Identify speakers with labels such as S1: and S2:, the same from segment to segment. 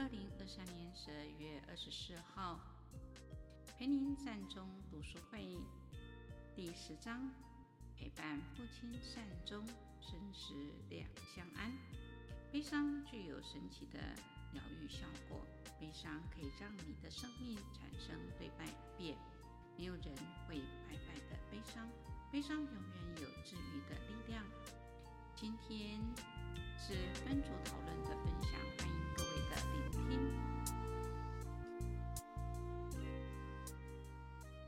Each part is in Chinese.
S1: 二零二三年十二月二十四号，陪您善终读书会第十章：陪伴父亲善终，生死两相安。悲伤具有神奇的疗愈效果，悲伤可以让你的生命产生对半变。没有人会白白的悲伤，悲伤永远有治愈的力量。今天是分组讨论的分享，欢迎各位的聆听。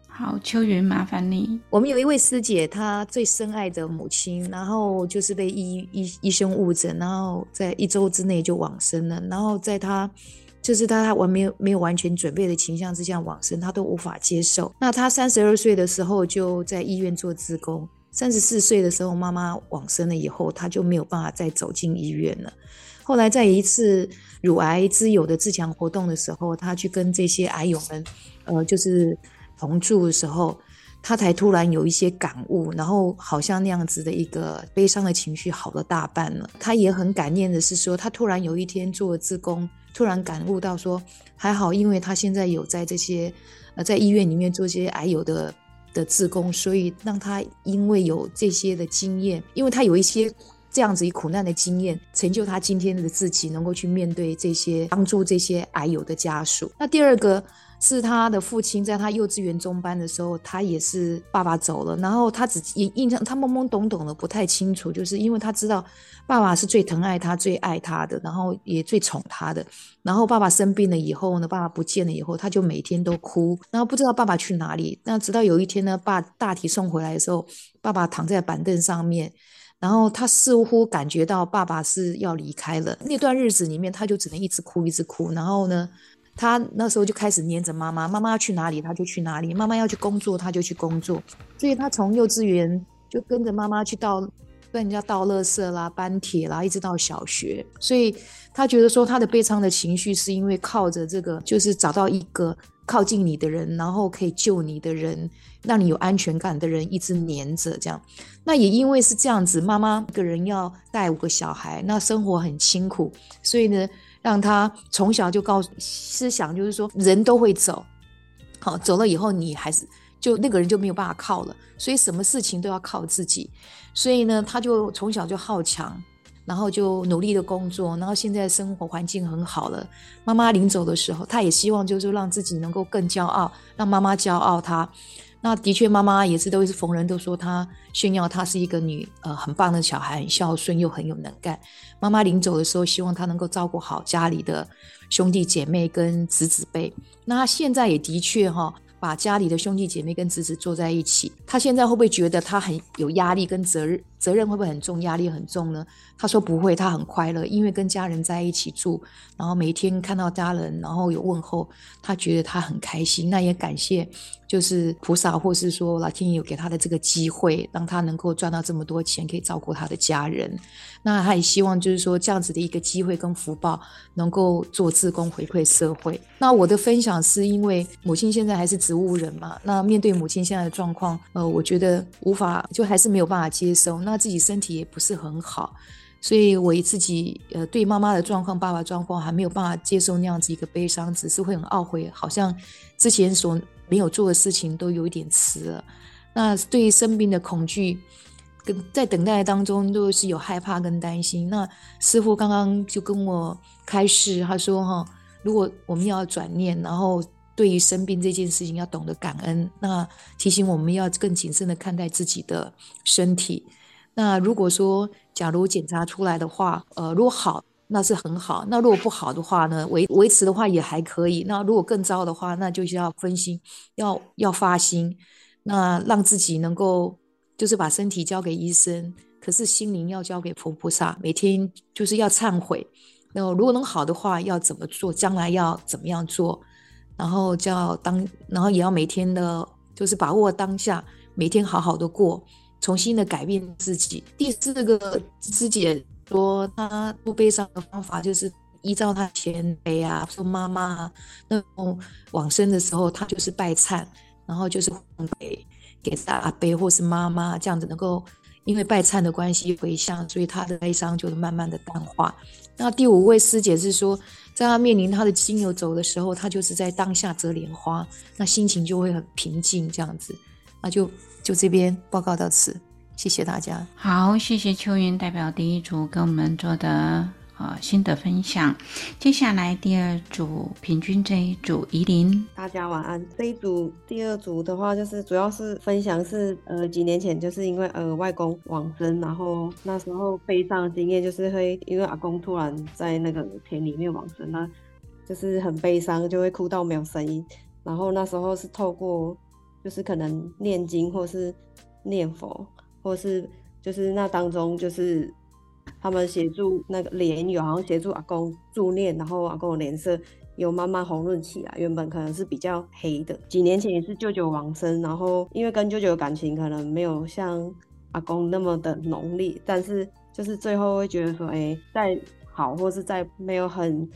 S1: 好，秋云，麻烦你。
S2: 我们有一位师姐，她最深爱的母亲，然后就是被医医医生误诊，然后在一周之内就往生了。然后在她就是她她完没有没有完全准备的情况之下往生，她都无法接受。那她三十二岁的时候就在医院做志工。三十四岁的时候，妈妈往生了以后，他就没有办法再走进医院了。后来在一次乳癌之友的自强活动的时候，他去跟这些癌友们，呃，就是同住的时候，他才突然有一些感悟，然后好像那样子的一个悲伤的情绪好了大半了。他也很感念的是说，他突然有一天做志工，突然感悟到说，还好，因为他现在有在这些呃在医院里面做这些癌友的。的自宫，所以让他因为有这些的经验，因为他有一些这样子一苦难的经验，成就他今天的自己，能够去面对这些，帮助这些癌友的家属。那第二个。是他的父亲，在他幼稚园中班的时候，他也是爸爸走了，然后他只印印象，他懵懵懂懂的不太清楚，就是因为他知道爸爸是最疼爱他、最爱他的，然后也最宠他的。然后爸爸生病了以后呢，爸爸不见了以后，他就每天都哭，然后不知道爸爸去哪里。那直到有一天呢，把大体送回来的时候，爸爸躺在板凳上面，然后他似乎感觉到爸爸是要离开了。那段日子里面，他就只能一直哭，一直哭。然后呢，他那时候就开始黏着妈妈，妈妈要去哪里他就去哪里，妈妈要去工作他就去工作，所以他从幼稚园就跟着妈妈去到，跟人家倒垃圾啦、搬铁啦，一直到小学。所以他觉得说他的悲伤的情绪是因为靠着这个，就是找到一个靠近你的人，然后可以救你的人，让你有安全感的人，一直黏着这样。那也因为是这样子，妈妈一个人要带五个小孩，那生活很辛苦，所以呢。让他从小就告诉思想，就是说人都会走，好，走了以后你还是就那个人就没有办法靠了，所以什么事情都要靠自己。所以呢，他就从小就好强，然后就努力的工作，然后现在生活环境很好了。妈妈临走的时候，他也希望就是让自己能够更骄傲，让妈妈骄傲他。那的确，妈妈也是都是逢人都说他炫耀，她是一个女呃很棒的小孩，很孝顺又很有能干。妈妈临走的时候，希望她能够照顾好家里的兄弟姐妹跟侄子辈。那她现在也的确哈、把家里的兄弟姐妹跟侄子坐在一起。她现在会不会觉得她很有压力跟责任？责任会不会很重？压力很重呢？他说不会，他很快乐，因为跟家人在一起住，然后每天看到家人，然后有问候，他觉得他很开心。那也感谢。就是菩萨，或是说老天爷有给他的这个机会，让他能够赚到这么多钱，可以照顾他的家人。那他也希望，就是说这样子的一个机会跟福报，能够做自工回馈社会。那我的分享是因为母亲现在还是植物人嘛，那面对母亲现在的状况，呃，我觉得无法，就还是没有办法接受。那自己身体也不是很好，所以我自己呃对妈妈的状况、爸爸状况还没有办法接受那样子一个悲伤，只是会很懊悔，好像之前所。没有做的事情都有一点迟了，那对于生病的恐惧，跟在等待当中都是有害怕跟担心。那师傅刚刚就跟我开示，他说哈，如果我们要转念，然后对于生病这件事情要懂得感恩，那提醒我们要更谨慎的看待自己的身体。那如果说假如检查出来的话，呃，如果好。那是很好。那如果不好的话呢？维维持的话也还可以。那如果更糟的话，那就是要分心，要要发心，那让自己能够就是把身体交给医生，可是心灵要交给佛菩萨。每天就是要忏悔，那如果能好的话，要怎么做？将来要怎么样做？然后叫当，然后也要每天的，就是把握当下，每天好好的过，重新的改变自己。第四个师姐说，她不悲伤的方法就是依照她前辈啊，说妈妈那种往生的时候，她就是拜忏，然后就是给给阿伯或是妈妈这样子，能够因为拜忏的关系回向，所以她的悲伤就慢慢的淡化。那第五位师姐是说，在她面临她的亲友走的时候，她就是在当下折莲花，那心情就会很平静，这样子。那就就这边报告到此，谢谢大家。
S1: 好，谢谢秋云代表第一组跟我们做的。呃，心得分享。接下来第二组平均这一组宜林，
S3: 大家晚安。这一组第二组的话，就是主要是分享是呃几年前就是因为呃外公往生，然后那时候悲伤的经验就是会因为阿公突然在那个田里面往生，那就是很悲伤，就会哭到没有声音。然后那时候是透过就是可能念经或是念佛，或是就是那当中就是。他们协助那个莲友，好像协助阿公助念，然后阿公的脸色有慢慢红润起来。原本可能是比较黑的，几年前也是舅舅往生，然后因为跟舅舅的感情可能没有像阿公那么的浓烈，但是就是最后会觉得说，哎，再好或是再没有很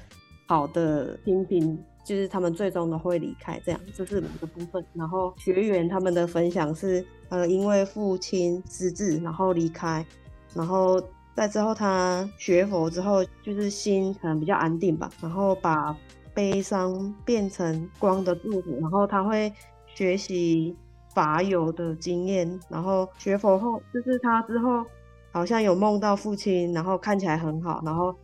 S3: 好的亲情，就是他们最终都会离开。这样，就是某个部分。然后学员他们的分享是，呃，因为父亲失智，然后离开，然后。在之后，他学佛之后，就是心可能比较安定吧，然后把悲伤变成光的柱子，然后他会学习法有的经验，然后学佛后，就是他之后好像有梦到父亲，然后看起来很好，然后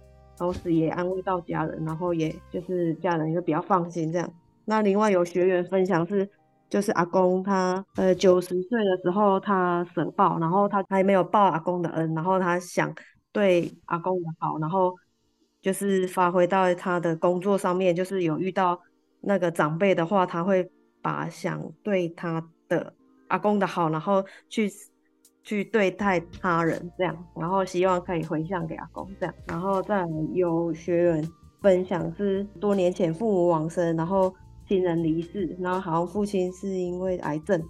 S3: 同时也安慰到家人，然后也就是家人也比较放心这样。那另外有学员分享是。就是阿公他呃九十岁的时候他舍报，然后他还没有报阿公的恩，然后他想对阿公的好，然后就是发挥到他的工作上面，就是有遇到那个长辈的话，他会把想对他的阿公的好，然后去去对待他人这样，然后希望可以回向给阿公这样，然后再有学员分享是多年前父母往生，然后。亲人离世，然后好像父亲是因为癌症，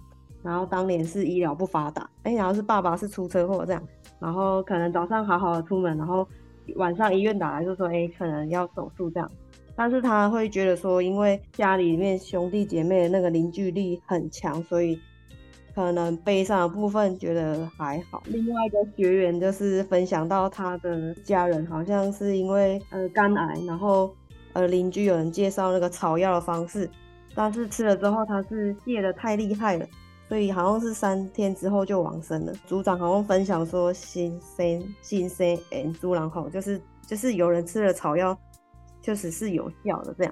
S3: 然后当年是医疗不发达，哎，然后是爸爸是出车祸这样，然后可能早上好好的出门，然后晚上医院打来就说，哎，可能要手术这样，但是他会觉得说，因为家里面兄弟姐妹的那个凝聚力很强，所以可能悲伤的部分觉得还好。另外一个学员就是分享到他的家人好像是因为呃肝癌，然后。呃，邻居有人介绍那个草药的方式，但是吃了之后他是泻的太厉害了，所以好像是三天之后就往生了。组长好像分享说，新生新生哎，猪然后就是就是有人吃了草药，确实是有效的这样。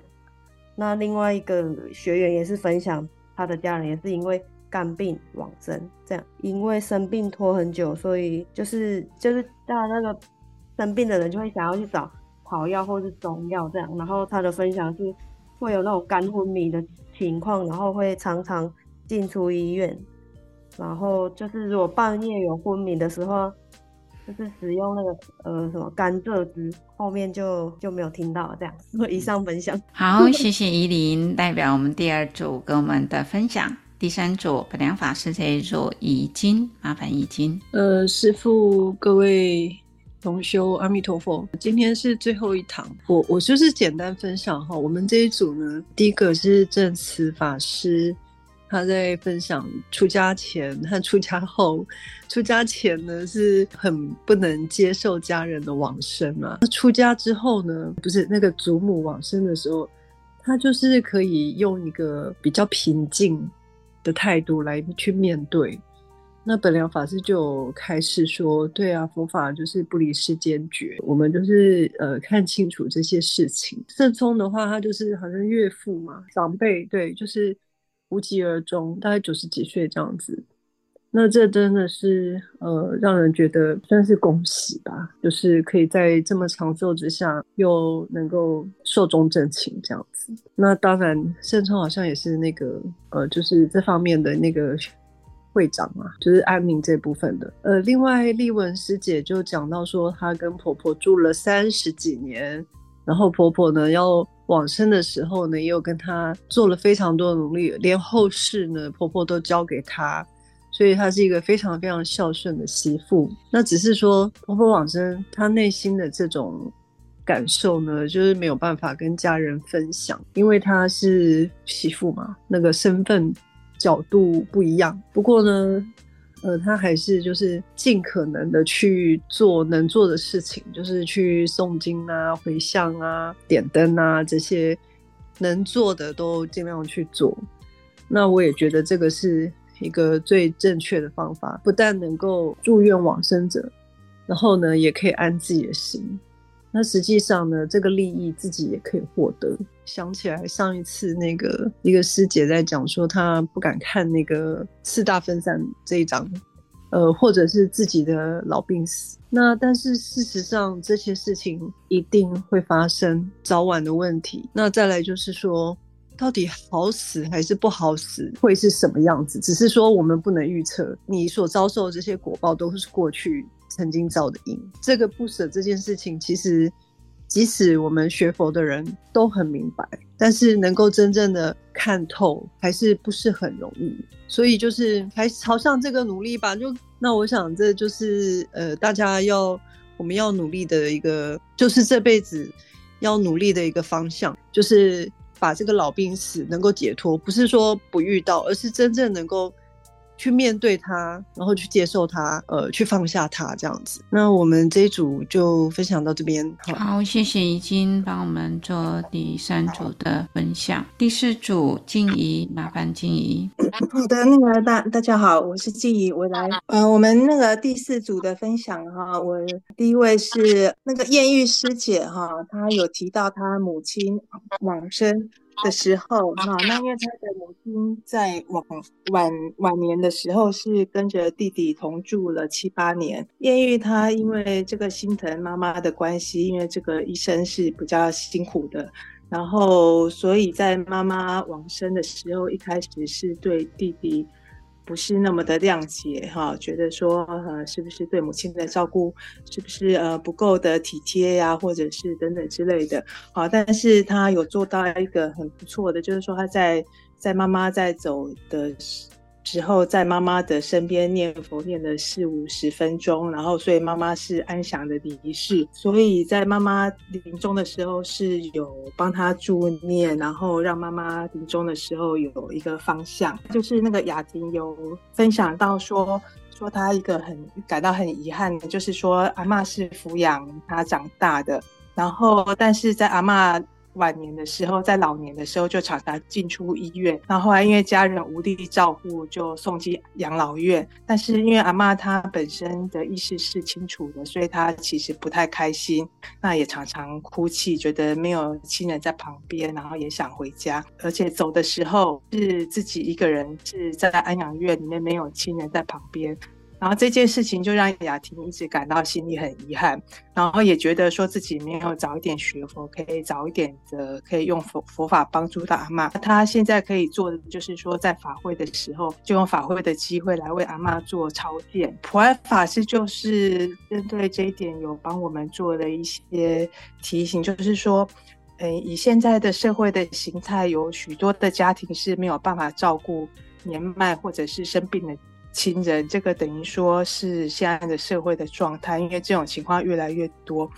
S3: 那另外一个学员也是分享，他的家人也是因为肝病往生，这样因为生病拖很久，所以就是就是到那个生病的人就会想要去找。草药或是中药这样，然后他的分享是会有那种肝昏迷的情况，然后会常常进出医院，然后就是如果半夜有昏迷的时候，就是使用那个呃什么甘蔗汁，后面就就没有听到这样。以上分享。
S1: 好，谢谢宜林代表我们第二组跟我们的分享。第三组本良法师这一组已经麻烦已经。
S4: 呃，师父各位。同修阿弥陀佛，今天是最后一堂，我我就是简单分享哈。我们这一组呢，第一个是证慈法师，他在分享出家前和出家后。出家前呢是很不能接受家人的往生嘛，那出家之后呢，不是那个祖母往生的时候，他就是可以用一个比较平静的态度来去面对。那本良法师就开始说：“对啊，佛法就是不离世间觉，我们就是呃看清楚这些事情。圣聪的话，他就是好像岳父嘛，长辈，对，就是无疾而终，大概九十几岁这样子。那这真的是呃让人觉得算是恭喜吧，就是可以在这么长寿之下又能够寿终正寝这样子。那当然，圣聪好像也是那个呃，就是这方面的那个。”会长嘛，就是安宁这部分的。呃，另外丽文师姐就讲到说，她跟婆婆住了三十几年，然后婆婆呢要往生的时候呢，也有跟她做了非常多的努力，连后事呢婆婆都交给她，所以他是一个非常非常孝顺的媳妇。那只是说婆婆往生，她内心的这种感受呢，就是没有办法跟家人分享，因为她是媳妇嘛，那个身份角度不一样。不过呢。呃，他还是就是尽可能的去做能做的事情，就是去诵经啊、回向啊、点灯啊这些能做的都尽量去做。那我也觉得这个是一个最正确的方法，不但能够祝愿往生者，然后呢，也可以安自己的心。那实际上呢，这个利益自己也可以获得。想起来上一次那个一个师姐在讲说，她不敢看那个四大分散这一章，呃，或者是自己的老病死。那但是事实上这些事情一定会发生，早晚的问题。那再来就是说，到底好死还是不好死，会是什么样子？只是说我们不能预测，你所遭受的这些果报都是过去曾经造的因，这个不舍这件事情，其实即使我们学佛的人都很明白，但是能够真正的看透，还是不是很容易。所以就是还朝向这个努力吧。就那我想，这就是呃，大家要我们要努力的一个，就是这辈子要努力的一个方向，就是把这个老病死能够解脱，不是说不遇到，而是真正能够。去面对它，然后去接受它，呃，去放下它，这样子。那我们这一组就分享到这边。好，
S1: 好，谢谢怡晶帮我们做第三组的分享。第四组静怡，麻烦静怡。
S5: 好的，那个大大家好，我是静怡，我来。呃，我们那个第四组的分享哈，我第一位是那个艳遇师姐哈，她有提到她母亲往生。的时候，哈，那因为他的母亲在晚晚晚年的时候是跟着弟弟同住了七八年。艳遇他因为这个心疼妈妈的关系，因为这个医生是比较辛苦的，然后所以在妈妈往生的时候，一开始是对弟弟。不是那么的谅解哈，觉得说呃，是不是对母亲的照顾是不是呃不够的体贴呀，或者是等等之类的，好，但是他有做到一个很不错的，就是说他在在妈妈在走的。之后在妈妈的身边念佛念了四五十分钟，然后所以妈妈是安详的离世。所以在妈妈临终的时候是有帮她助念，然后让妈妈临终的时候有一个方向。就是那个雅婷有分享到说，说她一个很感到很遗憾，就是说阿妈是抚养她长大的，然后但是在阿妈。晚年的时候，在老年的时候就常常进出医院，然后后来因为家人无力照顾，就送进养老院。但是因为阿妈她本身的意识是清楚的，所以她其实不太开心，那也常常哭泣，觉得没有亲人在旁边，然后也想回家。而且走的时候是自己一个人，是在安养院里面没有亲人在旁边。然后这件事情就让雅婷一直感到心里很遗憾，然后也觉得说自己没有早一点学佛，可以早一点的可以用佛佛法帮助到阿嬷。他现在可以做的就是说，在法会的时候，就用法会的机会来为阿嬷做超荐。普安法师就是针对这一点有帮我们做了一些提醒，就是说，嗯，以现在的社会的形态，有许多的家庭是没有办法照顾年迈或者是生病的。亲人，这个等于说是现在的社会的状态，因为这种情况越来越多，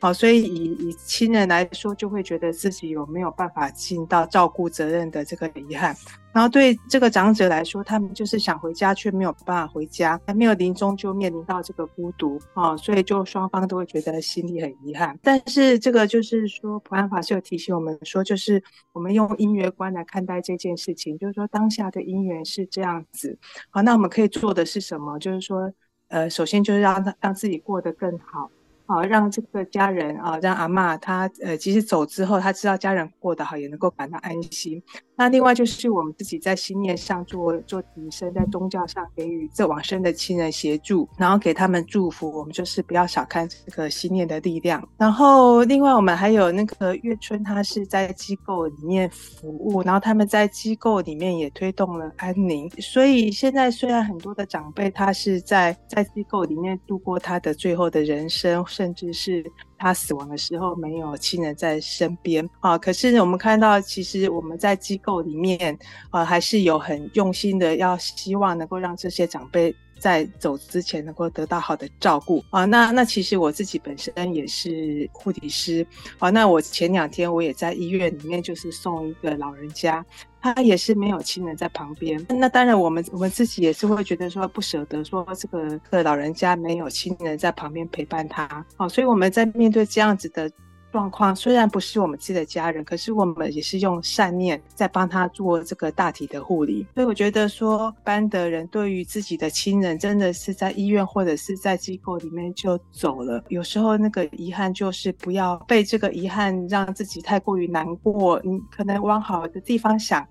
S5: 好，所以以以亲人来说，就会觉得自己有没有办法尽到照顾责任的这个遗憾。然后对这个长者来说，他们就是想回家却没有办法回家，还没有临终就面临到这个孤独啊，所以就双方都会觉得心里很遗憾。但是这个就是说，普安法师有提醒我们说，就是我们用因缘观来看待这件事情，就是说当下的因缘是这样子。好，那我们可以做的是什么？就是说，呃，首先就是让他让自己过得更好。好，让这个家人啊，让阿嬷她呃，即使走之后，她知道家人过得好，也能够感到安心。那另外就是我们自己在心念上做做提升，在宗教上给予这往生的亲人协助，然后给他们祝福。我们就是不要小看这个心念的力量。然后另外我们还有那个月春，他是在机构里面服务，然后他们在机构里面也推动了安宁。所以现在虽然很多的长辈他是在在机构里面度过他的最后的人生。甚至是他死亡的时候没有亲人在身边啊。可是我们看到，其实我们在机构里面啊，还是有很用心的，要希望能够让这些长辈。在走之前能够得到好的照顾啊，那那其实我自己本身也是护理师啊，那我前两天我也在医院里面，就是送一个老人家，他也是没有亲人在旁边。那当然我们我们自己也是会觉得说不舍得，说这个这个老人家没有亲人在旁边陪伴他啊，所以我们在面对这样子的。状况虽然不是我们自己的家人，可是我们也是用善念在帮他做这个大体的护理。所以我觉得说，班的人对于自己的亲人，真的是在医院或者是在机构里面就走了。有时候那个遗憾就是不要被这个遗憾让自己太过于难过。你可能往好的地方想，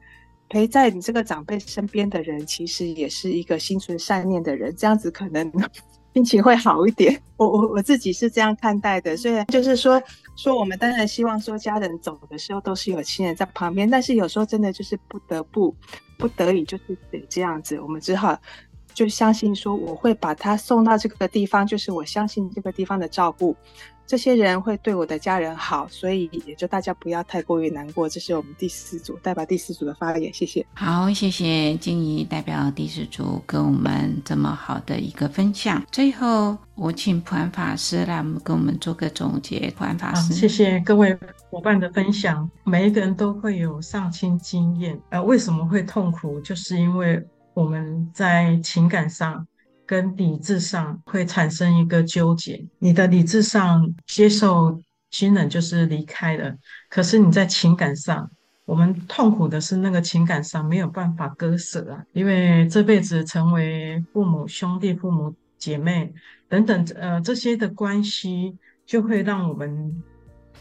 S5: 陪在你这个长辈身边的人，其实也是一个心存善念的人，这样子可能。心情会好一点，我我我自己是这样看待的。虽然就是说说我们当然希望说家人走的时候都是有亲人在旁边，但是有时候真的就是不得不不得已就是得这样子，我们只好就相信说我会把他送到这个地方，就是我相信这个地方的照顾。这些人会对我的家人好，所以也就大家不要太过于难过。这是我们第四组代表第四组的发言，谢谢。
S1: 好，谢谢静怡代表第四组跟我们这么好的一个分享。最后，我请普安法师来跟我们做个总结。普安法师，
S6: 谢谢各位伙伴的分享。每一个人都会有上清经验，呃，为什么会痛苦？就是因为我们在情感上。跟理智上会产生一个纠结，你的理智上接受亲人就是离开了，可是你在情感上，我们痛苦的是那个情感上没有办法割舍啊，因为这辈子成为父母、兄弟、父母、姐妹等等，呃，这些的关系就会让我们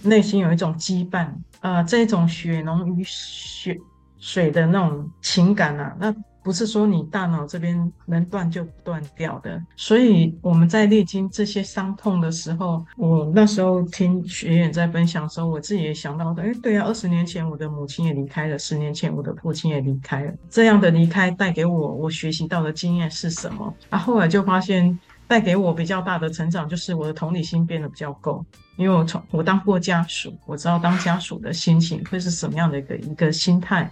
S6: 内心有一种羁绊，呃，这种血浓于血水的那种情感啊，那。不是说你大脑这边能断就断掉的，所以我们在历经这些伤痛的时候，我那时候听学员在分享的时候，我自己也想到的，哎，对啊，二十年前我的母亲也离开了，十年前我的父亲也离开了，这样的离开带给我我学习到的经验是什么？啊，后来就发现带给我比较大的成长，就是我的同理心变得比较够，因为我从我当过家属，我知道当家属的心情会是什么样的一个一个心态。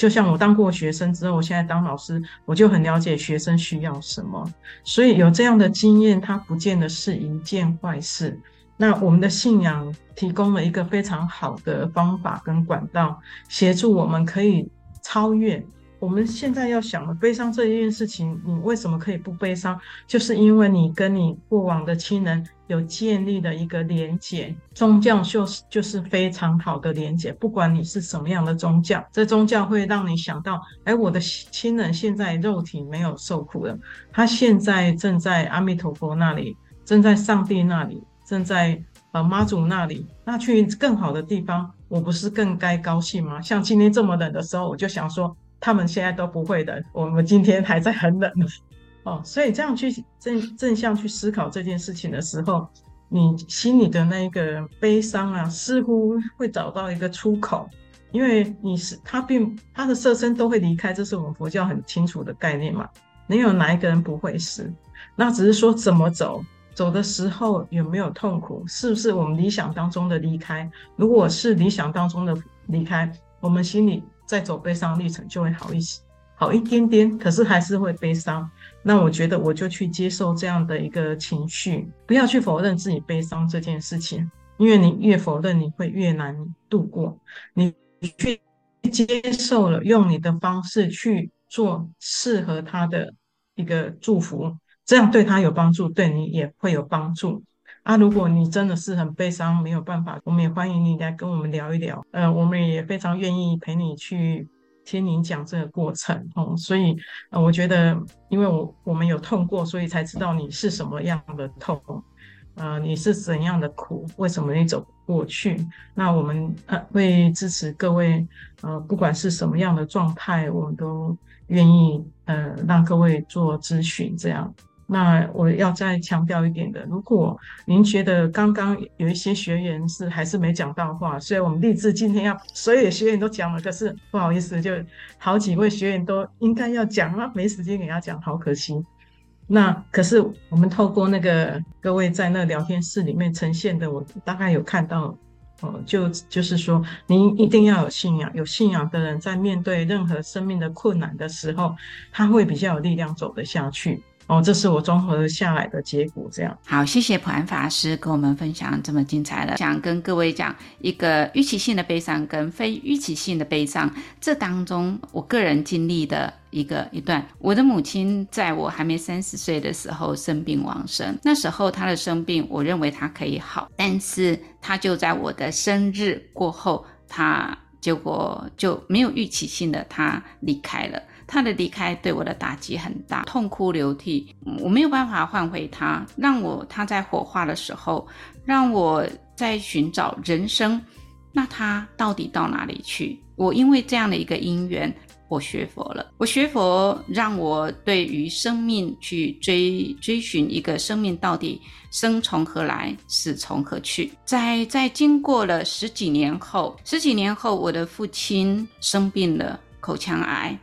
S6: 就像我当过学生之后，我现在当老师，我就很了解学生需要什么。所以有这样的经验，它不见得是一件坏事。那我们的信仰提供了一个非常好的方法跟管道，协助我们可以超越。我们现在要想的悲伤这一件事情，你为什么可以不悲伤？就是因为你跟你过往的亲人有建立的一个连结。宗教就是就是非常好的连结，不管你是什么样的宗教，这宗教会让你想到，哎，我的亲人现在肉体没有受苦了，他现在正在阿弥陀佛那里，正在上帝那里，正在呃妈祖那里，那去更好的地方，我不是更该高兴吗？像今天这么冷的时候，我就想说。他们现在都不会的，我们今天还在很冷 哦，所以这样去正正向去思考这件事情的时候，你心里的那个悲伤啊，似乎会找到一个出口，因为你是他并他的色身都会离开，这是我们佛教很清楚的概念嘛。没有哪一个人不会死，那只是说怎么走，走的时候有没有痛苦，是不是我们理想当中的离开？如果是理想当中的离开，我们心里。再走悲伤历程就会好一些，好一点点，可是还是会悲伤。那我觉得我就去接受这样的一个情绪，不要去否认自己悲伤这件事情，因为你越否认，你会越难度过。你去接受了，用你的方式去做适合他的一个祝福，这样对他有帮助，对你也会有帮助。啊，如果你真的是很悲伤，没有办法，我们也欢迎你来跟我们聊一聊。呃，我们也非常愿意陪你去听您讲这个过程。哦，所以，呃，我觉得，因为我我们有痛过，所以才知道你是什么样的痛，呃，你是怎样的苦，为什么你走不过去？那我们呃会支持各位，呃，不管是什么样的状态，我们都愿意呃让各位做咨询，这样。那我要再强调一点的，如果您觉得刚刚有一些学员是还是没讲到话，所以我们立志今天要所有的学员都讲了，可是不好意思，就好几位学员都应该要讲啊，没时间给他讲，好可惜。那可是我们透过那个各位在那聊天室里面呈现的，我大概有看到，哦，就就是说，您一定要有信仰，有信仰的人在面对任何生命的困难的时候，他会比较有力量走得下去。哦，这是我综合下来的结果。这样
S1: 好，谢谢普安法师跟我们分享这么精彩的，想跟各位讲一个预期性的悲伤跟非预期性的悲伤，这当中我个人经历的一个一段。我的母亲在我还没三十岁的时候生病往生，那时候她的生病，我认为她可以好，但是她就在我的生日过后，她结果就没有预期性的她离开了。他的离开对我的打击很大，痛哭流涕，我没有办法换回他。让我他在火化的时候，让我在寻找人生，那他到底到哪里去？我因为这样的一个因缘，我学佛了。我学佛，让我对于生命去追追寻一个生命到底生从何来，死从何去。在在经过了十几年后，十几年后，我的父亲生病了，口腔癌。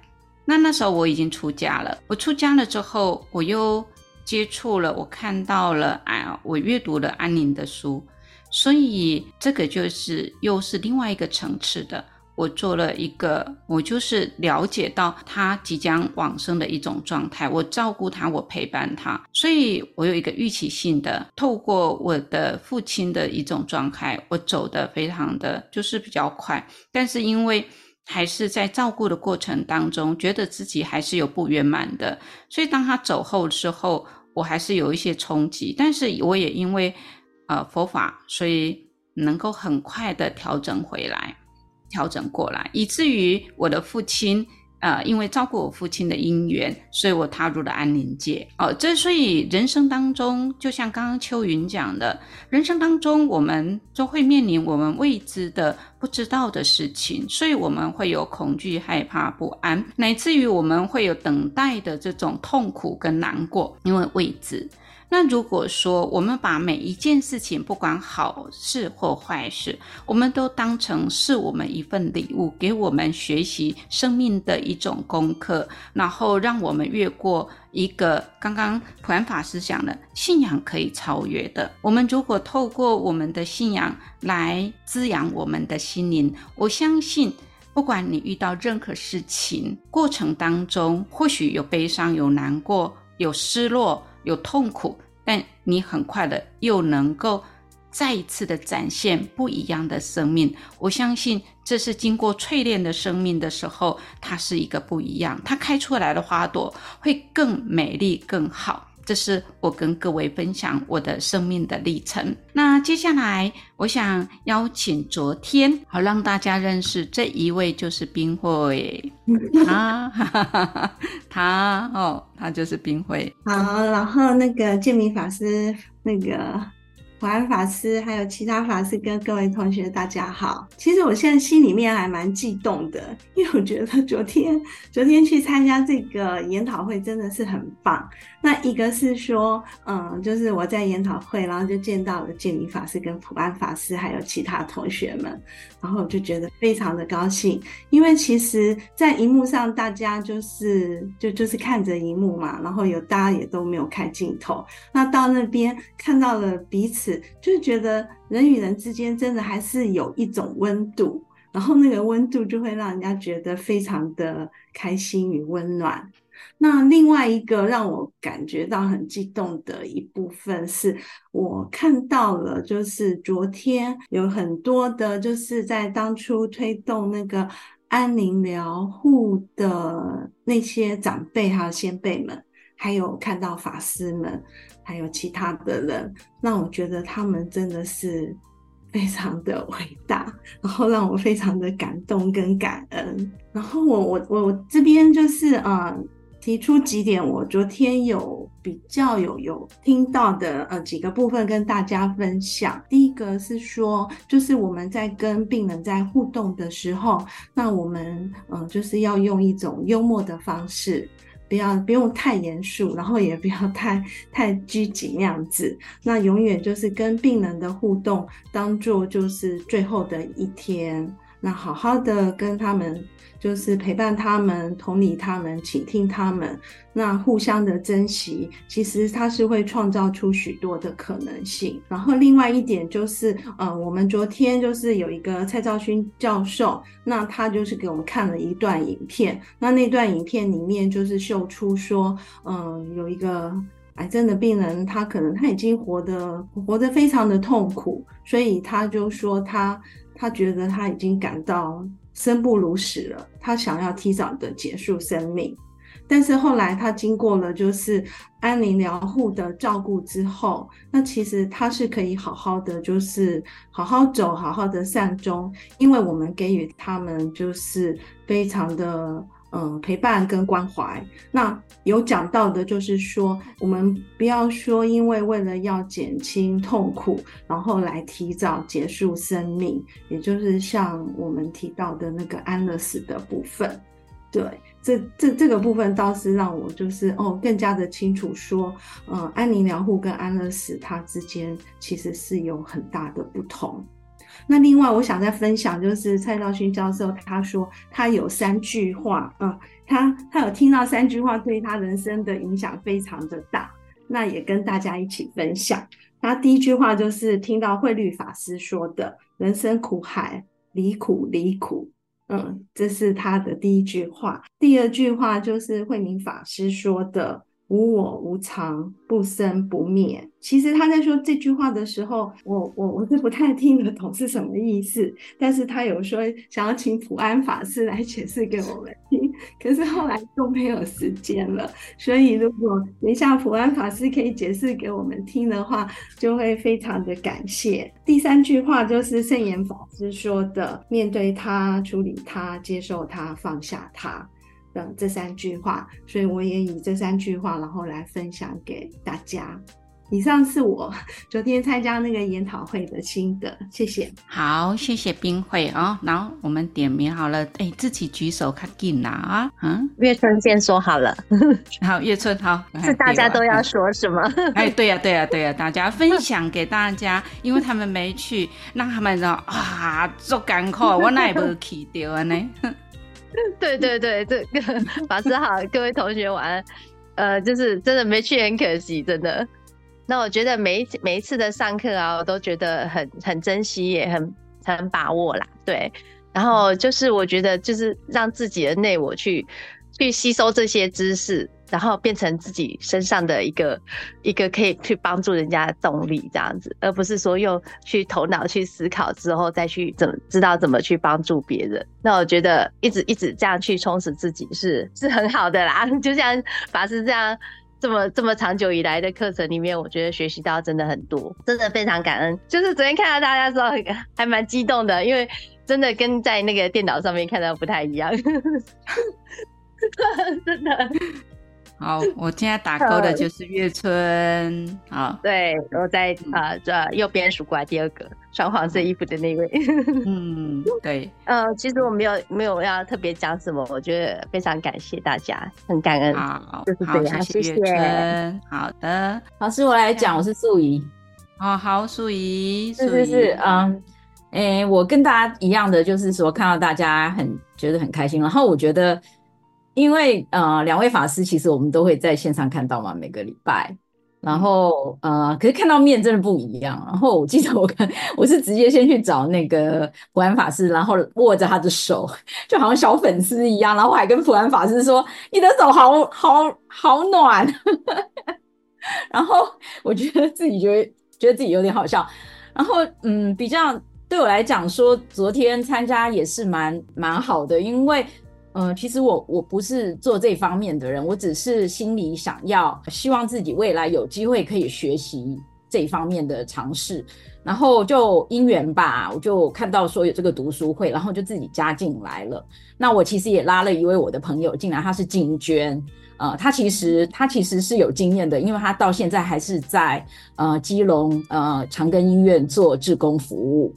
S1: 那那时候我已经出家了。我出家了之后，我又接触了，我看到了，哎，我阅读了安宁的书，所以这个就是又是另外一个层次的。我做了一个，我就是了解到他即将往生的一种状态，我照顾他，我陪伴他，所以我有一个预期性的，透过我的父亲的一种状态，我走得非常的就是比较快，但是因为。还是在照顾的过程当中，觉得自己还是有不圆满的，所以当他走后之后，我还是有一些冲击。但是我也因为呃佛法，所以能够很快的调整回来，调整过来，以至于我的父亲。呃，因为照顾我父亲的因缘，所以我踏入了安宁界。哦，这所以人生当中，就像刚刚秋云讲的，人生当中我们都会面临我们未知的、不知道的事情，所以我们会有恐惧、害怕、不安，乃至于我们会有等待的这种痛苦跟难过，因为未知。那如果说我们把每一件事情，不管好事或坏事，我们都当成是我们一份礼物，给我们学习生命的一种功课，然后让我们越过一个刚刚普安法师讲的信仰可以超越的。我们如果透过我们的信仰来滋养我们的心灵，我相信，不管你遇到任何事情，过程当中或许有悲伤、有难过、有失落。有痛苦，但你很快的又能够再一次的展现不一样的生命。我相信这是经过淬炼的生命的时候，它是一个不一样，它开出来的花朵会更美丽、更好。这是我跟各位分享我的生命的历程。那接下来，我想邀请昨天，好让大家认识这一位就是冰慧，他他哦，他就是冰慧。
S7: 好，然后那个建明法师那个。普安法师，还有其他法师跟各位同学，大家好。其实我现在心里面还蛮激动的，因为我觉得昨天昨天去参加这个研讨会真的是很棒。那一个是说，嗯，就是我在研讨会，然后就见到了建明法师跟普安法师，还有其他同学们，然后我就觉得非常的高兴，因为其实，在荧幕上大家就是就就是看着荧幕嘛，然后有大家也都没有开镜头，那到那边看到了彼此。就是觉得人与人之间真的还是有一种温度，然后那个温度就会让人家觉得非常的开心与温暖。那另外一个让我感觉到很激动的一部分，是我看到了，就是昨天有很多的，就是在当初推动那个安宁疗护的那些长辈还有先辈们，还有看到法师们。还有其他的人，让我觉得他们真的是 非常的伟大，然后让我非常的感动跟感恩。然后我我我这边就是呃提出几点，我昨天有比较有有听到的呃几个部分跟大家分享。第一个是说，就是我们在跟病人在互动的时候，那我们嗯、呃、就是要用一种幽默的方式。不要不用太严肃，然后也不要太太拘谨那样子。那永远就是跟病人的互动当做就是最后的一天，那好好的跟他们。就是陪伴他们、同理他们、倾听他们，那互相的珍惜，其实它是会创造出许多的可能性。然后另外一点就是，呃，我们昨天就是有一个蔡兆勋教授，那他就是给我们看了一段影片，那那段影片里面就是秀出说，嗯、有一个癌症的病人，他可能他已经活得活得非常的痛苦，所以他就说他他觉得他已经感到。生不如死了，他想要提早的结束生命，但是后来他经过了就是安宁疗护的照顾之后，那其实他是可以好好的，就是好好走，好好的善终，因为我们给予他们就是非常的。嗯，陪伴跟关怀。那有讲到的，就是说，我们不要说，因为为了要减轻痛苦，然后来提早结束生命，也就是像我们提到的那个安乐死的部分。对，这这这个部分倒是让我就是哦，更加的清楚说，嗯，安宁疗护跟安乐死它之间其实是有很大的不同。那另外，我想再分享，就是蔡兆勋教授他说他有三句话，嗯，他他有听到三句话，对他人生的影响非常的大。那也跟大家一起分享。他第一句话就是听到慧律法师说的“人生苦海，离苦离苦”，嗯，这是他的第一句话。第二句话就是慧明法师说的。无我无常，不生不灭。其实他在说这句话的时候，我我我是不太听得懂是什么意思。但是他有说想要请普安法师来解释给我们听，可是后来都没有时间了。所以如果等一下普安法师可以解释给我们听的话，就会非常的感谢。第三句话就是圣严法师说的：面对他，处理他，接受他，放下他。的这三句话，所以我也以这三句话，然后来分享给大家。以上是我 昨天参加那个研讨会的心得，谢谢。
S1: 好，谢谢冰慧哦。然后我们点名好了，哎，自己举手看进啦啊。嗯，
S8: 月春先说好了。
S1: 好，月春好。
S8: 是大家都要说什么？
S1: 哎，对呀、啊，对呀、啊，对呀、啊，大家分享给大家，因为他们没去，让他们说啊，做干苦，我哪也不去掉呢。
S8: 对对对，这个法师好，各位同学晚安。呃，就是真的没去很可惜，真的。那我觉得每一每一次的上课啊，我都觉得很很珍惜，也很很把握啦。对，然后就是我觉得就是让自己的内我去去吸收这些知识。然后变成自己身上的一个一个可以去帮助人家的动力，这样子，而不是说用去头脑去思考之后再去怎么知道怎么去帮助别人。那我觉得一直一直这样去充实自己是是很好的啦。就像法师这样这么这么长久以来的课程里面，我觉得学习到真的很多，真的非常感恩。就是昨天看到大家说 还蛮激动的，因为真的跟在那个电脑上面看到不太一样，真的。
S1: 好，我现在打勾的就是月春。好，
S8: 对，我在啊这、呃、右边数过来第二个穿黄色衣服的那位。
S1: 嗯，对。
S8: 呃，其实我没有没有要特别讲什么，我觉得非常感谢大家，很感恩。
S1: 好，就是这样，谢谢月春。好的，
S9: 老师，我来讲，我是素怡。
S1: 哦，好，素怡，
S9: 是是是，嗯，哎、欸，我跟大家一样的，就是说看到大家很觉得很开心，然后我觉得。因为呃，两位法师其实我们都会在线上看到嘛，每个礼拜，然后呃，可是看到面真的不一样。然后我记得我看我是直接先去找那个普安法师，然后握着他的手，就好像小粉丝一样，然后我还跟普安法师说：“你的手好好好暖。” 然后我觉得自己觉得觉得自己有点好笑。然后嗯，比较对我来讲说，昨天参加也是蛮蛮好的，因为。嗯，其实我我不是做这方面的人，我只是心里想要，希望自己未来有机会可以学习这一方面的尝试，然后就因缘吧，我就看到说有这个读书会，然后就自己加进来了。那我其实也拉了一位我的朋友进来，他是金娟，呃，他其实他其实是有经验的，因为他到现在还是在呃基隆呃长庚医院做志工服务。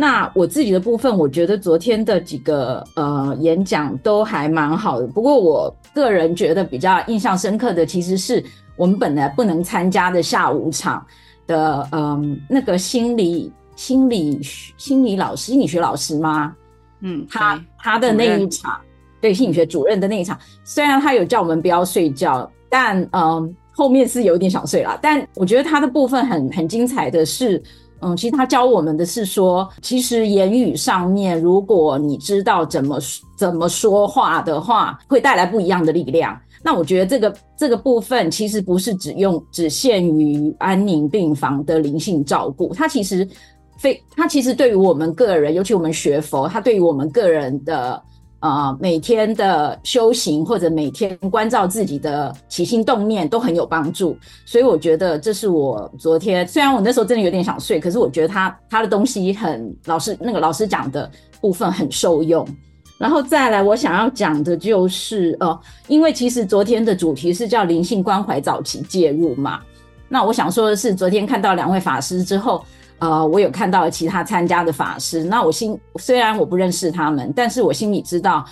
S9: 那我自己的部分，我觉得昨天的几个呃演讲都还蛮好的。不过我个人觉得比较印象深刻的，其实是我们本来不能参加的下午场的，嗯、呃，那个心理心理心理老师心理学老师吗？
S1: 嗯，
S9: 他他的那一场，对心理学主任的那一场，虽然他有叫我们不要睡觉，但嗯，后面是有点想睡了。但我觉得他的部分很很精彩的是，嗯，其实他教我们的是说，其实言语上面，如果你知道怎么怎么说话的话，会带来不一样的力量。那我觉得这个这个部分其实不是只用只限于安宁病房的灵性照顾，它其实。非，它其实对于我们个人，尤其我们学佛，它对于我们个人的呃每天的修行或者每天关照自己的起心动念都很有帮助。所以我觉得这是我昨天，虽然我那时候真的有点想睡，可是我觉得他他的东西很老师那个老师讲的部分很受用。然后再来，我想要讲的就是呃，因为其实昨天的主题是叫灵性关怀早期介入嘛。那我想说的是，昨天看到两位法师之后。呃，我有看到其他参加的法师，那我心虽然我不认识他们，但是我心里知道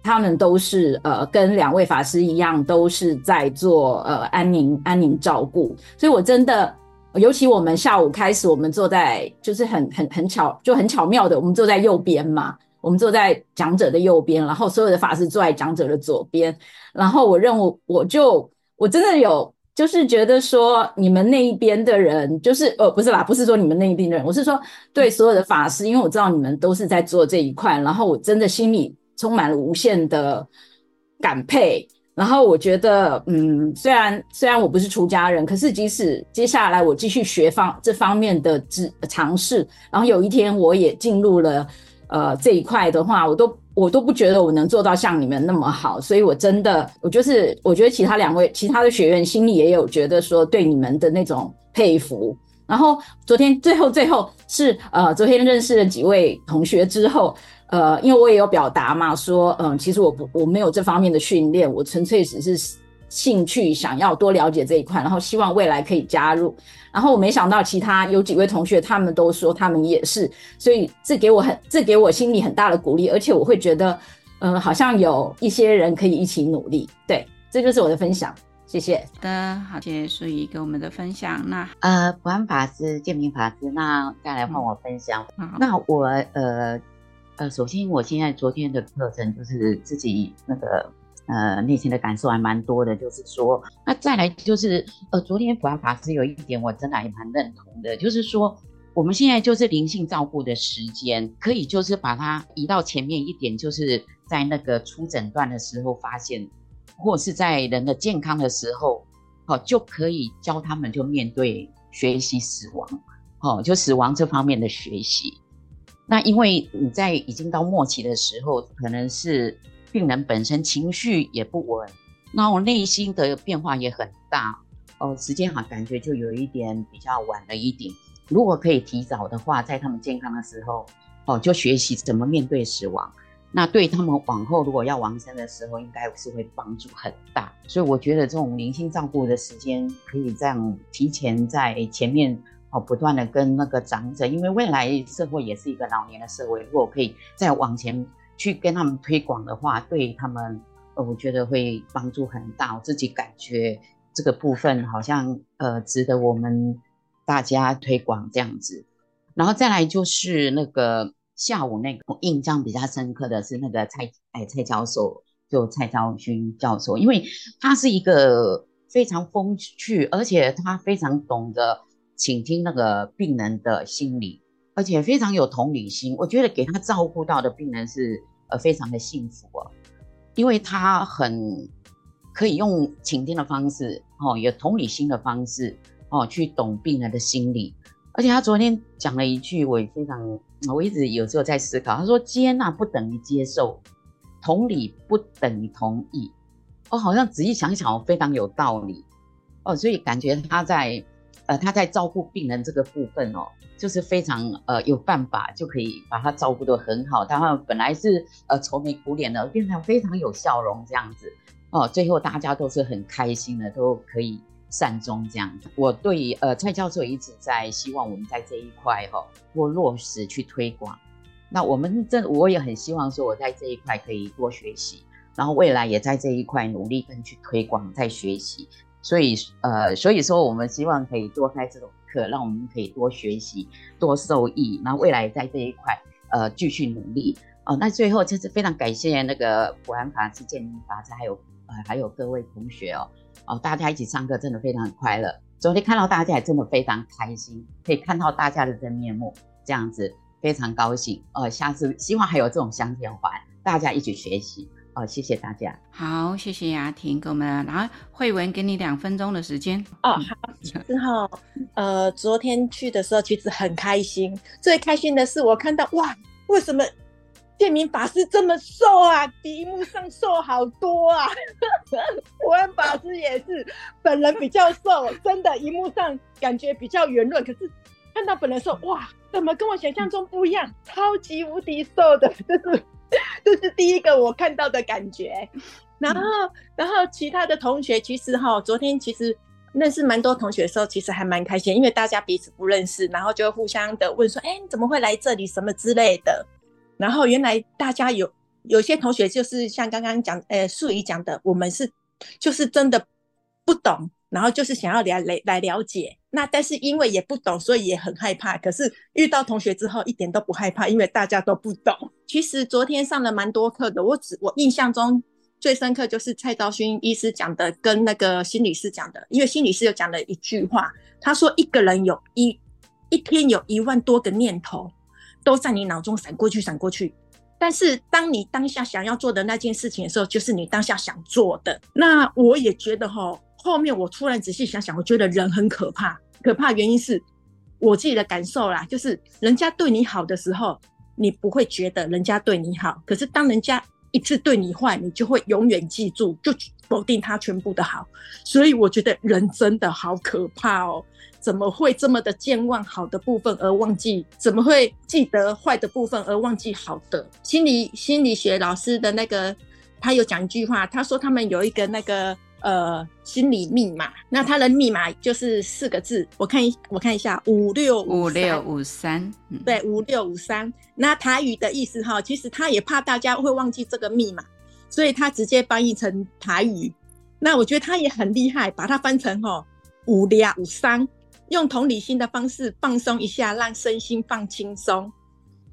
S9: 他们都是呃跟两位法师一样，都是在做呃安宁安宁照顾，所以我真的，尤其我们下午开始，我们坐在就是很很很巧就很巧妙的，我们坐在右边嘛，我们坐在讲者的右边，然后所有的法师坐在讲者的左边，然后我认为我就我真的有。就是觉得说你们那一边的人，就是呃不是啦，不是说你们那一边的人，我是说对所有的法师，因为我知道你们都是在做这一块，然后我真的心里充满了无限的感佩。然后我觉得，嗯，虽然虽然我不是出家人，可是即使接下来我继续学方这方面的知尝试，然后有一天我也进入了呃这一块的话，我都。我都不觉得我能做到像你们那么好，所以我真的，我就是我觉得其他两位其他的学员心里也有觉得说对你们的那种佩服。然后昨天最后最后是呃，昨天认识了几位同学之后，呃，因为我也有表达嘛，说嗯、其实我不我没有这方面的训练，我纯粹只是。兴趣想要多了解这一块，然后希望未来可以加入。然后我没想到其他有几位同学，他们都说他们也是，所以这给我很这给我心里很大的鼓励，而且我会觉得，嗯、呃，好像有一些人可以一起努力。对，这就是我的分享，谢谢。
S1: 好的，好，谢谢淑仪给我们的分享。那
S10: 呃，普安法师、建明法师，那再来换我分享。嗯、那我呃呃，首先我现在昨天的课程就是自己那个。呃，内心的感受还蛮多的，就是说，那再来就是，呃，昨天普安法师有一点我真的还蛮认同的，就是说，我们现在就是灵性照顾的时间，可以就是把它移到前面一点，就是在那个初诊断的时候发现，或是在人的健康的时候，好、就可以教他们就面对学习死亡，好、就死亡这方面的学习。那因为你在已经到末期的时候，可能是。病人本身情绪也不稳，那我内心的变化也很大哦。时间哈，感觉就有一点比较晚了一点。如果可以提早的话，在他们健康的时候哦，就学习怎么面对死亡，那对他们往后如果要往生的时候，应该是会帮助很大。所以我觉得这种灵性照顾的时间，可以这样提前在前面哦，不断的跟那个长者，因为未来社会也是一个老年的社会，如果可以再往前。去跟他们推广的话，对他们，呃，我觉得会帮助很大。我自己感觉这个部分好像，呃，值得我们大家推广这样子。然后再来就是那个下午那个印象比较深刻的是那个蔡哎蔡教授，就蔡昭勋教授，因为他是一个非常风趣，而且他非常懂得倾听那个病人的心理。而且非常有同理心，我觉得给他照顾到的病人是呃非常的幸福哦，因为他很可以用倾听的方式哦，有同理心的方式哦，去懂病人的心理。而且他昨天讲了一句，我也非常，我一直有时候在思考，他说接纳不等于接受，同理不等于同意。哦，好像仔细想想，非常有道理哦，所以感觉他在呃他在照顾病人这个部分哦。就是非常呃有办法就可以把他照顾得很好，他本来是呃愁眉苦脸的，变成非常有笑容这样子哦，最后大家都是很开心的，都可以善终这样子。我对呃蔡教授一直在希望我们在这一块哈多落实去推广，那我们这我也很希望说我在这一块可以多学习，然后未来也在这一块努力跟去推广再学习，所以呃所以说我们希望可以多开这种课。让我们可以多学习、多受益，那未来在这一块，呃，继续努力。哦，那最后就是非常感谢那个普安法师、建明法师，还有呃还有各位同学哦，哦，大家一起上课真的非常快乐。昨天看到大家也真的非常开心，可以看到大家的真面目，这样子非常高兴。呃，下次希望还有这种香甜环，大家一起学习。哦，谢谢大家。
S1: 好，谢谢雅婷给我们，然后慧文给你两分钟的时间。
S11: 哦，好。之后，呃，昨天去的时候其实很开心，最开心的是我看到哇，为什么建明法师这么瘦啊？比荧幕上瘦好多啊！普安法师也是，本人比较瘦，真的，荧幕上感觉比较圆润，可是看到本人瘦，哇，怎么跟我想象中不一样？超级无敌瘦的，就是。这是第一个我看到的感觉，然后，然后其他的同学其实哈，昨天其实认识蛮多同学的时候，其实还蛮开心，因为大家彼此不认识，然后就互相的问说，哎，你怎么会来这里，什么之类的。然后原来大家有有些同学就是像刚刚讲，呃，素怡讲的，我们是就是真的不懂。然后就是想要来来来了解，那但是因为也不懂，所以也很害怕。可是遇到同学之后一点都不害怕，因为大家都不懂。其实昨天上了蛮多课的，我只我印象中最深刻就是蔡兆勋医师讲的，跟那个心理师讲的。因为心理师有讲了一句话，他说一个人有一一天有一万多个念头都在你脑中闪过去闪过去，但是当你当下想要做的那件事情的时候，就是你当下想做的。那我也觉得哈。后面我突然仔细想想，我觉得人很可怕。可怕原因是我自己的感受啦，就是人家对你好的时候，你不会觉得人家对你好。可是当人家一次对你坏，你就会永远记住，就否定他全部的好。所以我觉得人真的好可怕哦！怎么会这么的健忘好的部分而忘记？怎么会记得坏的部分而忘记好的？心理心理学老师的那个，他有讲一句话，他说他们有一个那个。呃，心理密码，那它的密码就是四个字，我看一我看一下，五六
S1: 五六五三，
S11: 对，五六五三。那台语的意思哈，其实他也怕大家会忘记这个密码，所以他直接翻译成台语。那我觉得他也很厉害，把它翻成哈五六五三，用同理心的方式放松一下，让身心放轻松。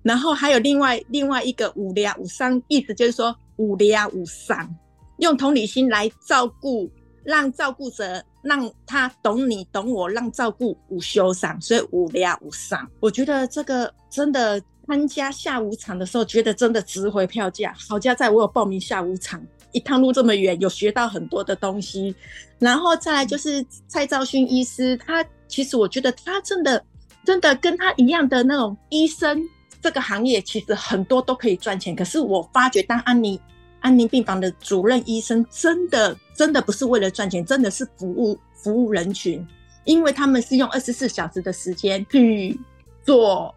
S11: 然后还有另外另外一个五六五三，意思就是说五六五三。用同理心来照顾，让照顾者让他懂你懂我，让照顾无忧伤，所以无量无伤。我觉得这个真的参加下午场的时候，觉得真的值回票价。好家在我有报名下午场，一趟路这么远，有学到很多的东西。然后再来就是蔡兆勋医师，他其实我觉得他真的真的跟他一样的那种医生，这个行业其实很多都可以赚钱。可是我发觉当安妮。安宁病房的主任医生真的真的不是为了赚钱，真的是服务服务人群，因为他们是用二十四小时的时间去做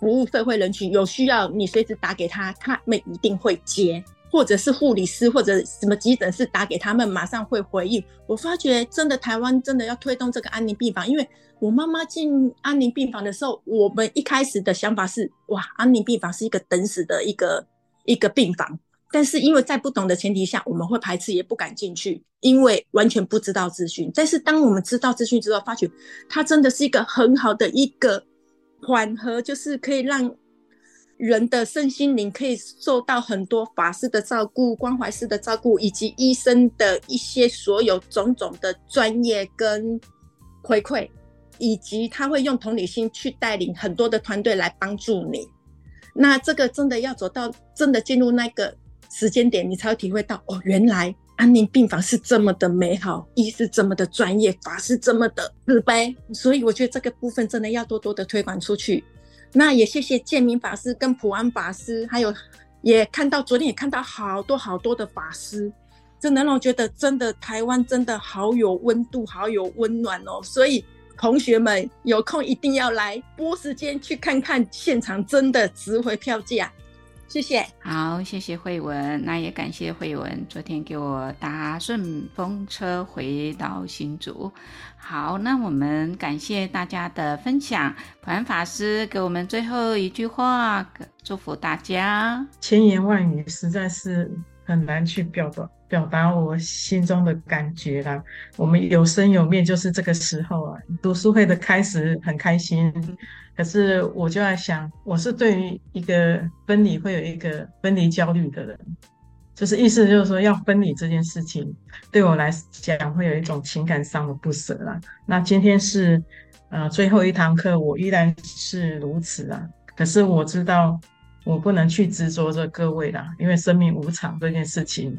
S11: 服务社会人群，有需要你随时打给他，他们一定会接，或者是护理师或者什么急诊室打给他们，马上会回应。我发觉真的台湾真的要推动这个安宁病房，因为我妈妈进安宁病房的时候，我们一开始的想法是哇，安宁病房是一个等死的一个一个病房。但是因为在不懂的前提下，我们会排斥，也不敢进去，因为完全不知道资讯。但是当我们知道资讯之后，发觉它真的是一个很好的一个缓和，就是可以让人的身心灵可以受到很多法师的照顾、关怀师的照顾，以及医生的一些所有种种的专业跟回馈，以及他会用同理心去带领很多的团队来帮助你。那这个真的要走到真的进入那个。时间点，你才会体会到哦，原来安宁病房是这么的美好，医师这么的专业，法师这么的慈悲，所以我觉得这个部分真的要多多的推广出去。那也谢谢建明法师跟普安法师，还有也看到昨天也看到好多好多的法师，真的让我觉得真的台湾真的好有温度，好有温暖哦。所以同学们有空一定要来拨时间去看看现场，真的值回票价。谢谢，
S1: 好，谢谢慧文，那也感谢慧文昨天给我搭顺风车回到新竹。好，那我们感谢大家的分享，普安法师给我们最后一句话，祝福大家。
S6: 千言万语实在是很难去表达表达我心中的感觉啦。我们有生有灭，就是这个时候啊。读书会的开始很开心，可是我就在想，我是对于一个分离会有一个分离焦虑的人，就是意思就是说要分离这件事情，对我来讲会有一种情感上的不舍啦。那今天是呃最后一堂课，我依然是如此啊。可是我知道。我不能去执着着各位啦，因为生命无常这件事情，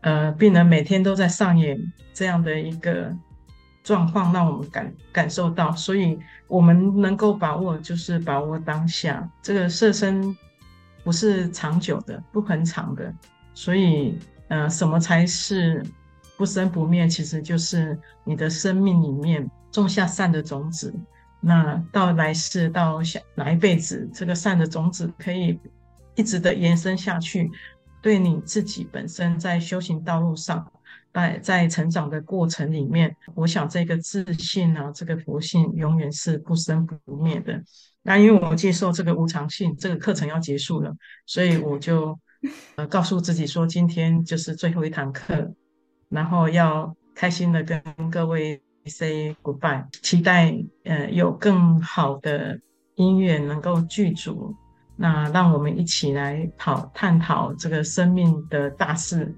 S6: 呃，病人每天都在上演这样的一个状况，让我们感感受到，所以我们能够把握就是把握当下。这个色身不是长久的，不恒常的，所以，呃，什么才是不生不灭？其实就是你的生命里面种下善的种子。那到来世，到下哪一辈子，这个善的种子可以一直的延伸下去，对你自己本身在修行道路上，在在成长的过程里面，我想这个自信啊，这个佛性永远是不生不灭的。那因为我接受这个无常性，这个课程要结束了，所以我就呃告诉自己说，今天就是最后一堂课，然后要开心的跟各位。Say goodbye，期待呃有更好的音乐能够具足，那让我们一起来讨探讨这个生命的大事，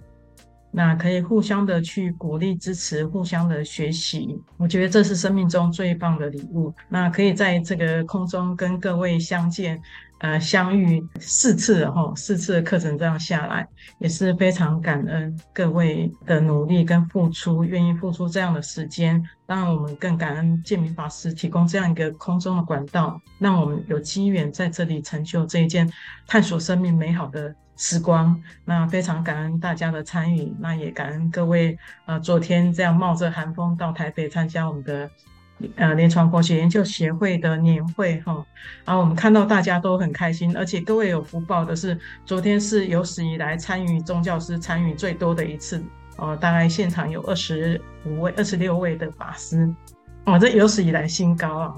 S6: 那可以互相的去鼓励支持，互相的学习，我觉得这是生命中最棒的礼物。那可以在这个空中跟各位相见。呃，相遇四次哈，四次的课程这样下来，也是非常感恩各位的努力跟付出，愿意付出这样的时间，当然我们更感恩建明法师提供这样一个空中的管道，让我们有机缘在这里成就这一件探索生命美好的时光。那非常感恩大家的参与，那也感恩各位呃，昨天这样冒着寒风到台北参加我们的。呃，临床佛学研究协会的年会哈，然后我们看到大家都很开心，而且各位有福报的是，昨天是有史以来参与宗教师参与最多的一次，哦，大概现场有二十五位、二十六位的法师，哦，这有史以来新高啊，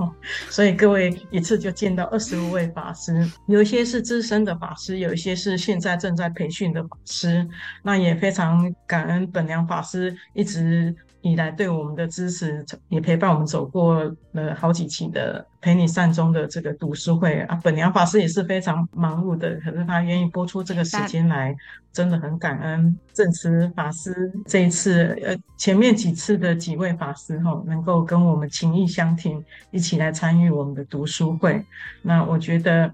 S6: 所以各位一次就见到二十五位法师，有一些是资深的法师，有一些是现在正在培训的法师，那也非常感恩本良法师一直。以来对我们的支持，也陪伴我们走过了好几期的陪你善终的这个读书会啊。本良法师也是非常忙碌的，可是他愿意播出这个时间来，真的很感恩。正慈法师这一次，呃，前面几次的几位法师哈，能够跟我们情义相挺，一起来参与我们的读书会，那我觉得。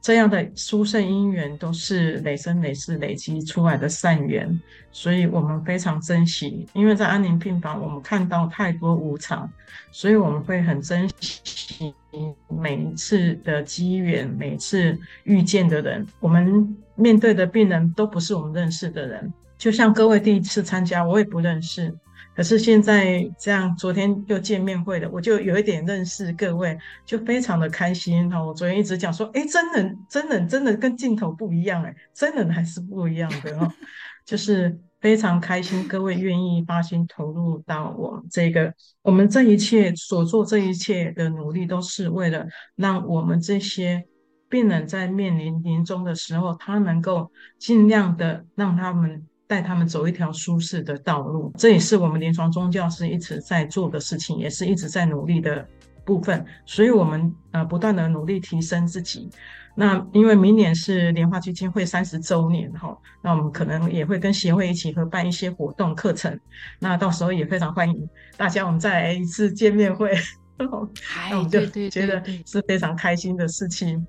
S6: 这样的殊胜因缘都是累生累世累积出来的善缘，所以我们非常珍惜。因为在安宁病房，我们看到太多无常，所以我们会很珍惜每一次的机缘，每次遇见的人。我们面对的病人都不是我们认识的人，就像各位第一次参加，我也不认识。可是现在这样，昨天又见面会了，我就有一点认识各位，就非常的开心哈。我昨天一直讲说，哎，真人真人真的跟镜头不一样哎，真人还是不一样的哈，就是非常开心，各位愿意发心投入到我们这个，我们这一切所做这一切的努力，都是为了让我们这些病人在面临临终的时候，他能够尽量的让他们。带他们走一条舒适的道路，这也是我们临床宗教师一直在做的事情，也是一直在努力的部分。所以，我们呃不断的努力提升自己。那因为明年是莲花基金会三十周年哈，那我们可能也会跟协会一起合办一些活动课程。那到时候也非常欢迎大家，我们再来一次见面会。那我们就觉得是非常开心的事情。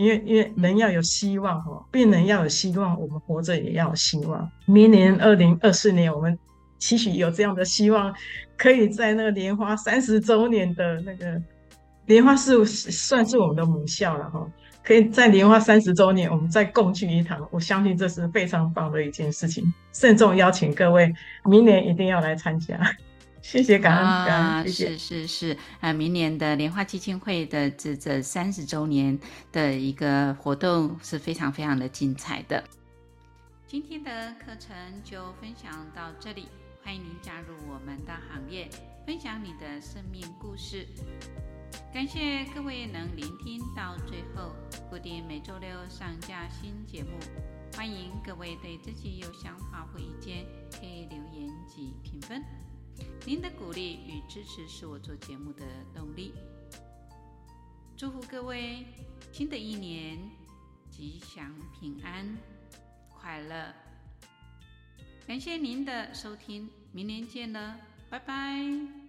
S6: 因为因为人要有希望哈，病人要有希望，我们活着也要有希望。明年二零二四年，我们期许有这样的希望，可以在那个莲花三十周年的那个莲花是算是我们的母校了哈，可以在莲花三十周年，我们再共聚一堂。我相信这是非常棒的一件事情，慎重邀请各位，明年一定要来参加。谢谢感恩，感恩，谢谢。
S1: 是是是，呃，明年的莲花基金会的这这三十周年的一个活动是非常非常的精彩的。今天的课程就分享到这里，欢迎您加入我们的行列，分享你的生命故事。感谢各位能聆听到最后，固定每周六上架新节目。欢迎各位对自己有想法或意见，可以留言及评分。您的鼓励与支持是我做节目的动力。祝福各位新的一年吉祥平安快乐！感谢您的收听，明年见了，拜拜。